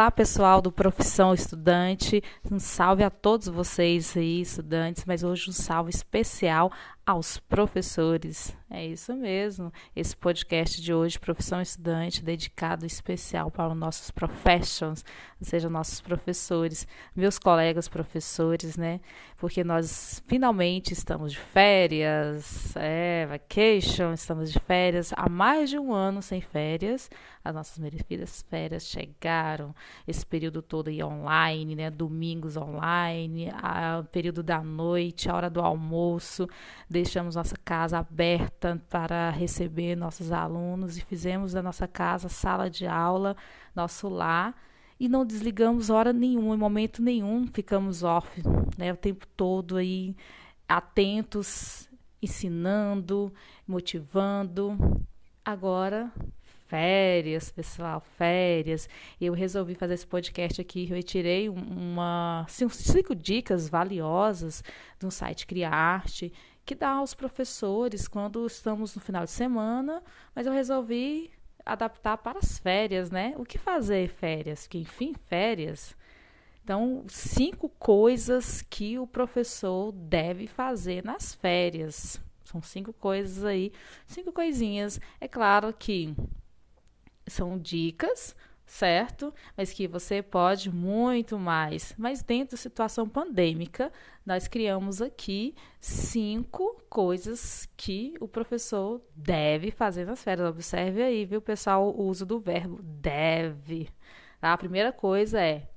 Olá, pessoal do Profissão Estudante. Um salve a todos vocês aí, estudantes, mas hoje um salve especial aos professores. É isso mesmo. Esse podcast de hoje, Profissão Estudante, dedicado especial para os nossos professionals, ou seja, nossos professores, meus colegas professores, né? Porque nós finalmente estamos de férias, é, vacation, estamos de férias há mais de um ano sem férias. As nossas merecidas férias chegaram, esse período todo aí online, né? Domingos online, a, período da noite, a hora do almoço deixamos nossa casa aberta para receber nossos alunos e fizemos da nossa casa sala de aula, nosso lar, e não desligamos hora nenhuma, em momento nenhum ficamos off, né, o tempo todo aí atentos, ensinando, motivando. Agora férias, pessoal, férias. Eu resolvi fazer esse podcast aqui. Eu retirei uma cinco dicas valiosas do site Criarte que dá aos professores quando estamos no final de semana, mas eu resolvi adaptar para as férias, né? O que fazer férias? Que enfim, férias. Então, cinco coisas que o professor deve fazer nas férias. São cinco coisas aí, cinco coisinhas. É claro que são dicas, certo? Mas que você pode muito mais. Mas dentro da situação pandêmica, nós criamos aqui cinco coisas que o professor deve fazer nas férias. Observe aí, viu, pessoal, o uso do verbo deve. Tá? A primeira coisa é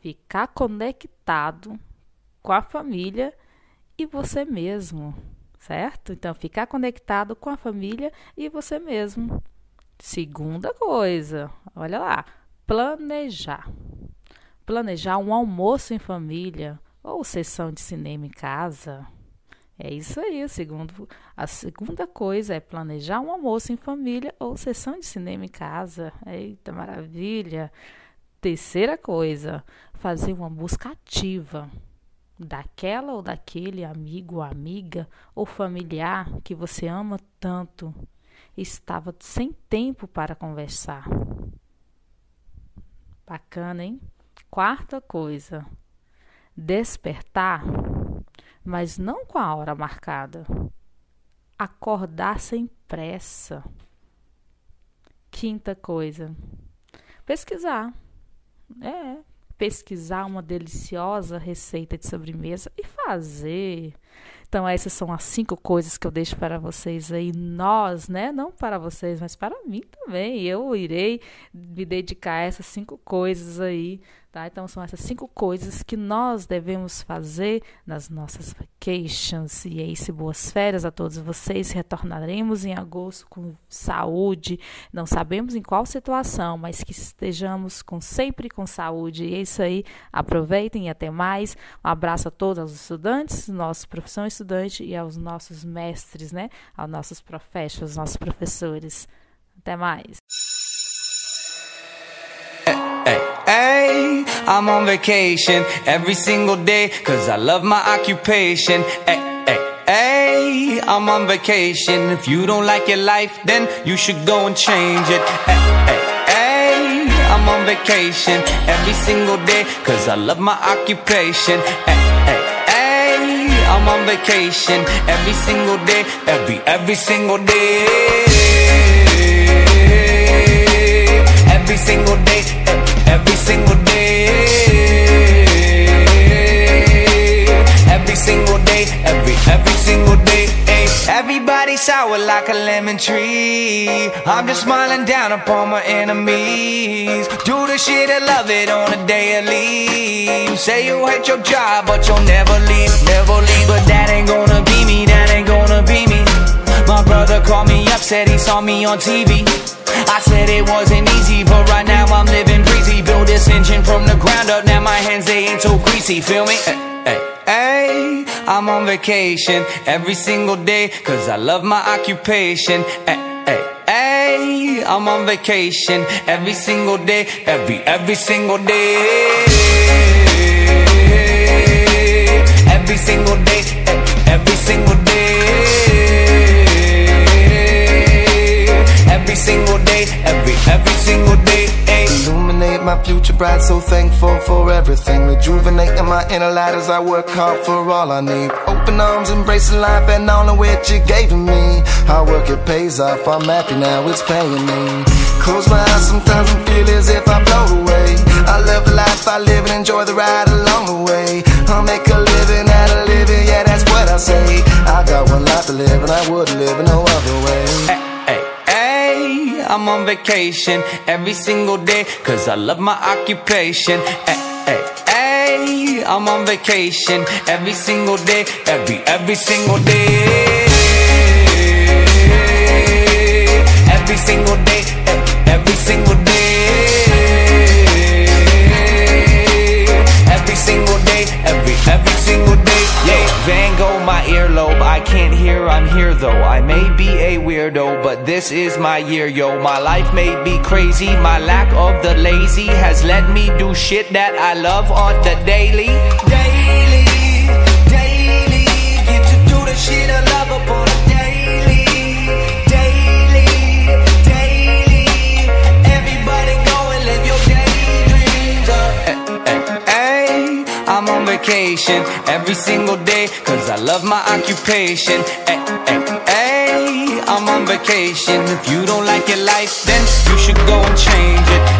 ficar conectado com a família e você mesmo, certo? Então, ficar conectado com a família e você mesmo. Segunda coisa, olha lá, planejar. Planejar um almoço em família ou sessão de cinema em casa. É isso aí, segundo, a segunda coisa é planejar um almoço em família ou sessão de cinema em casa. Eita, maravilha! Terceira coisa, fazer uma busca ativa daquela ou daquele amigo amiga ou familiar que você ama tanto estava sem tempo para conversar. Bacana, hein? Quarta coisa, despertar, mas não com a hora marcada. Acordar sem pressa. Quinta coisa, pesquisar. É, pesquisar uma deliciosa receita de sobremesa e fazer. Então, essas são as cinco coisas que eu deixo para vocês aí, nós, né? Não para vocês, mas para mim também. Eu irei me dedicar a essas cinco coisas aí Tá? Então, são essas cinco coisas que nós devemos fazer nas nossas vacations. E é isso, boas férias a todos vocês. Retornaremos em agosto com saúde. Não sabemos em qual situação, mas que estejamos com, sempre com saúde. E é isso aí. Aproveitem e até mais. Um abraço a todos os estudantes, nossa profissão estudante e aos nossos mestres, né? Aos nossos professores, nossos professores. Até mais. Hey, I'm on vacation every single day cause I love my occupation. Hey, hey, hey, I'm on vacation. If you don't like your life, then you should go and change it. Hey, I'm on vacation every single day cause I love my occupation. Hey, I'm on vacation every single day, every, every single day. Sour like a lemon tree. I'm just smiling down upon my enemies. Do the shit and love it on a daily. You say you hate your job, but you'll never leave, never leave. But that ain't gonna be me, that ain't gonna be me. My brother called me up, said he saw me on TV. I said it wasn't easy, but right now I'm living breezy. Build this engine from the ground up, now my hands they ain't so greasy. Feel me? Hey, I'm on vacation every single day, cause I love my occupation. Hey, hey, hey, I'm on vacation every single day, every, every single day. Every single day, future bride, so thankful for everything. Rejuvenating my inner light as I work hard for all I need. Open arms, embracing life and all the which you gave to me. Hard work, it pays off. I'm happy now, it's paying me. Close my eyes sometimes and feel as if I float away. I love the life I live and enjoy the ride along the way. I'll make a living out of living, yeah, that's what I say. I got one life to live and I wouldn't live no vacation every single day cause I love my occupation. Hey, hey, hey, I'm on vacation every single day, every, every single day. Every single day, every single day. Every single day, every, every I can't hear, I'm here though. I may be a weirdo, but this is my year, yo. My life may be crazy. My lack of the lazy has let me do shit that I love on the daily. Daily, every single day cause I love my occupation. Hey, hey, hey, I'm on vacation. If you don't like your life, then you should go and change it.